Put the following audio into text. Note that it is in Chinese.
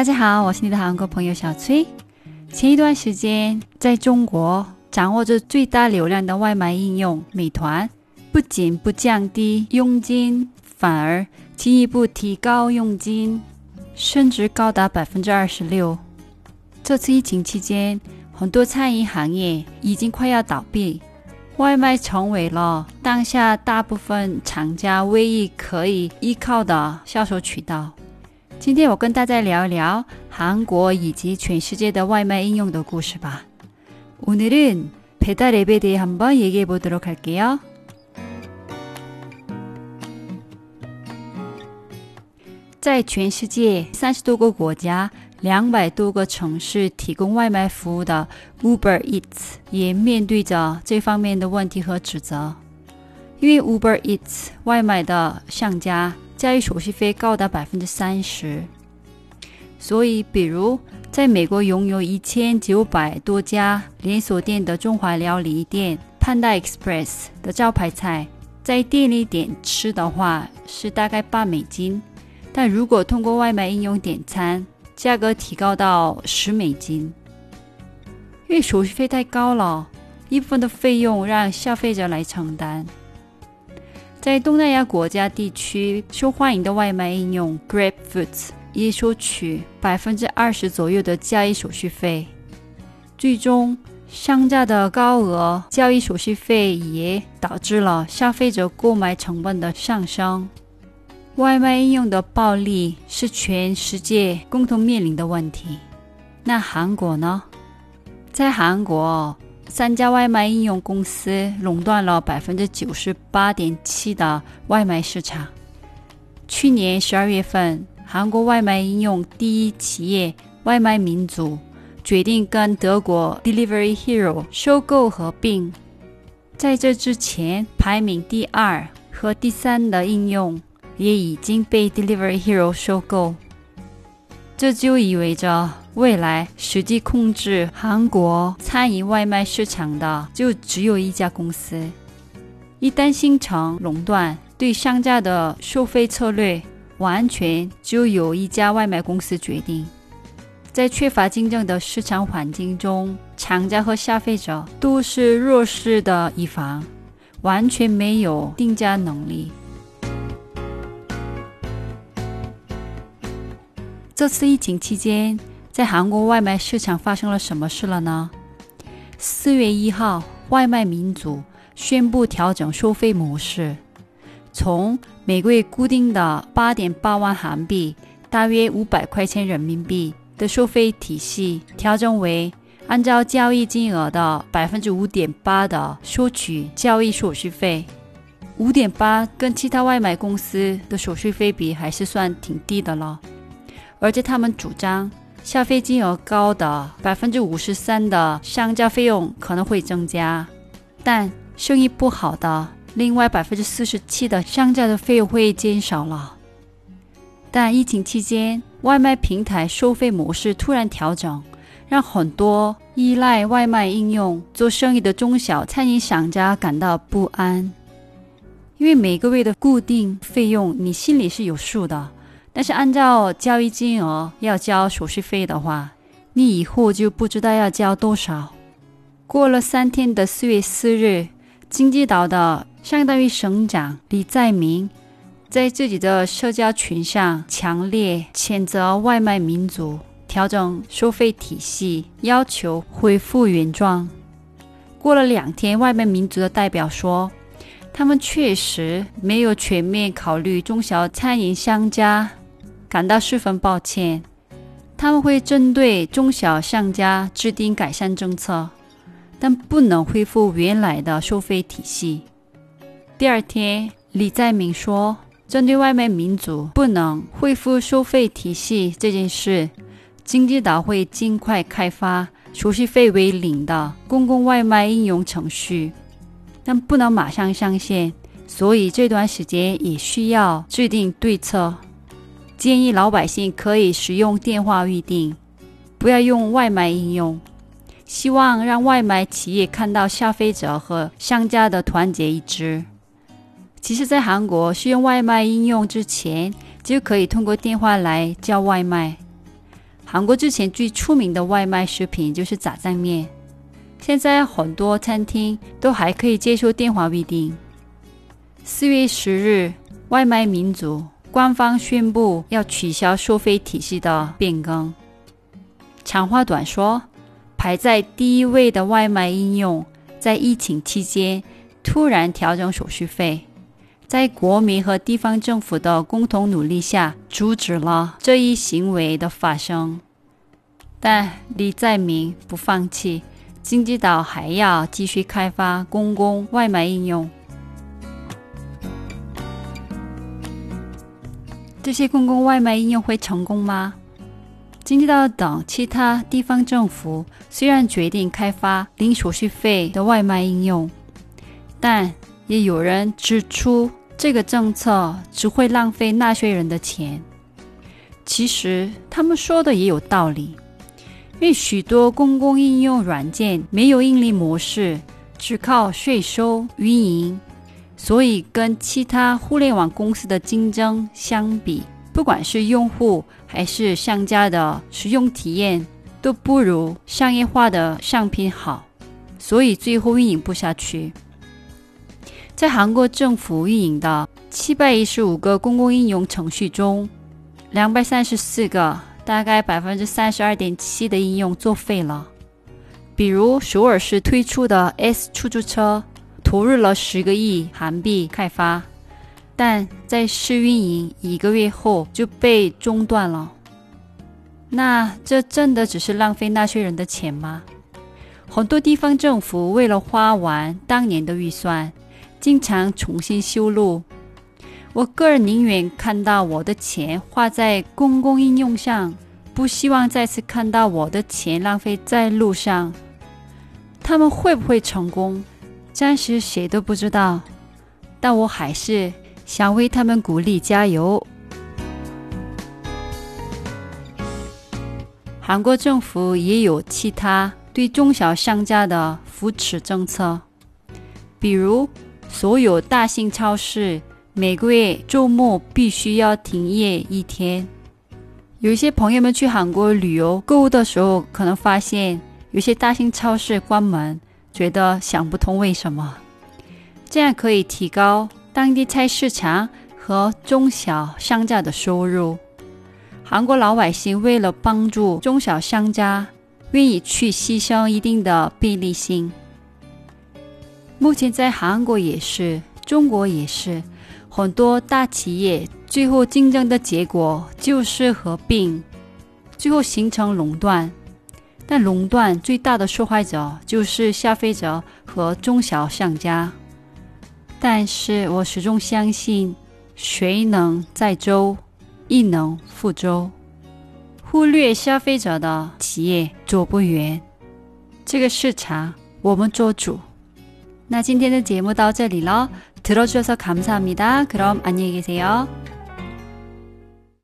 大家好，我是你的韩国朋友小崔。前一段时间，在中国掌握着最大流量的外卖应用美团，不仅不降低佣金，反而进一步提高佣金，甚至高达百分之二十六。这次疫情期间，很多餐饮行业已经快要倒闭，外卖成为了当下大部分厂家唯一可以依靠的销售渠道。今天我跟大家聊一聊韩国以及全世界的外卖应用的故事吧。오늘은배달앱에대해한번얘기해보도록할게요在全世界三十多个国家、两百多个城市提供外卖服务的 Uber Eats 也面对着这方面的问题和指责，因为 Uber Eats 外卖的商家。 交易手续费高达百分之三十，所以，比如在美国拥有一千九百多家连锁店的中华料理店 Panda Express 的招牌菜，在店里点吃的话是大概八美金，但如果通过外卖应用点餐，价格提高到十美金。因为手续费太高了，一部分的费用让消费者来承担。在东南亚国家地区受欢迎的外卖应用 GrabFood 也收取百分之二十左右的交易手续费，最终商家的高额交易手续费也导致了消费者购买成本的上升。外卖应用的暴利是全世界共同面临的问题。那韩国呢？在韩国。三家外卖应用公司垄断了百分之九十八点七的外卖市场。去年十二月份，韩国外卖应用第一企业外卖民族决定跟德国 Delivery Hero 收购合并。在这之前，排名第二和第三的应用也已经被 Delivery Hero 收购。这就意味着。未来实际控制韩国餐饮外卖市场的就只有一家公司。一旦形成垄断，对商家的收费策略完全就由一家外卖公司决定。在缺乏竞争的市场环境中，厂家和消费者都是弱势的一方，完全没有定价能力。这次疫情期间。在韩国外卖市场发生了什么事了呢？四月一号，外卖民族宣布调整收费模式，从每个月固定的八点八万韩币（大约五百块钱人民币）的收费体系，调整为按照交易金额的百分之五点八的收取交易手续费。五点八跟其他外卖公司的手续费比，还是算挺低的了。而且他们主张。消费金额高的百分之五十三的商家费用可能会增加，但生意不好的另外百分之四十七的商家的费用会减少了。但疫情期间，外卖平台收费模式突然调整，让很多依赖外卖应用做生意的中小餐饮商家感到不安，因为每个月的固定费用你心里是有数的。但是按照交易金额要交手续费的话，你以后就不知道要交多少。过了三天的四月四日，经济岛的相当于省长李在明在自己的社交群上强烈谴责外卖民族调整收费体系，要求恢复原状。过了两天，外卖民族的代表说，他们确实没有全面考虑中小餐饮商家。感到十分抱歉，他们会针对中小商家制定改善政策，但不能恢复原来的收费体系。第二天，李在明说，针对外卖民族不能恢复收费体系这件事，经济岛会尽快开发手续费为零的公共外卖应用程序，但不能马上上线，所以这段时间也需要制定对策。建议老百姓可以使用电话预订，不要用外卖应用。希望让外卖企业看到消费者和商家的团结一致。其实，在韩国使用外卖应用之前，就可以通过电话来叫外卖。韩国之前最出名的外卖食品就是炸酱面，现在很多餐厅都还可以接受电话预订。四月十日，外卖民族官方宣布要取消收费体系的变更。长话短说，排在第一位的外卖应用在疫情期间突然调整手续费。在国民和地方政府的共同努力下，阻止了这一行为的发生。但李在明不放弃，经济岛还要继续开发公共外卖应用。这些公共外卖应用会成功吗？经济岛等其他地方政府虽然决定开发零手续费的外卖应用，但也有人指出。这个政策只会浪费纳税人的钱。其实他们说的也有道理，因为许多公共应用软件没有盈利模式，只靠税收运营，所以跟其他互联网公司的竞争相比，不管是用户还是商家的使用体验，都不如商业化的商品好，所以最后运营不下去。在韩国政府运营的七百一十五个公共应用程序中，两百三十四个，大概百分之三十二点七的应用作废了。比如首尔市推出的 S 出租车，投入了十个亿韩币开发，但在试运营一个月后就被中断了。那这真的只是浪费纳税人的钱吗？很多地方政府为了花完当年的预算。经常重新修路，我个人宁愿看到我的钱花在公共应用上，不希望再次看到我的钱浪费在路上。他们会不会成功，暂时谁都不知道，但我还是想为他们鼓励加油。韩国政府也有其他对中小商家的扶持政策，比如。所有大型超市每个月周末必须要停业一天。有一些朋友们去韩国旅游购物的时候，可能发现有些大型超市关门，觉得想不通为什么。这样可以提高当地菜市场和中小商家的收入。韩国老百姓为了帮助中小商家，愿意去牺牲一定的便利性。目前在韩国也是，中国也是，很多大企业最后竞争的结果就是合并，最后形成垄断。但垄断最大的受害者就是消费者和中小商家。但是我始终相信，水能载舟，亦能覆舟。忽略消费者的企业走不远。这个市场我们做主。那今天的节目到这里了，들어주셔서감사합니다。그럼안녕히계세요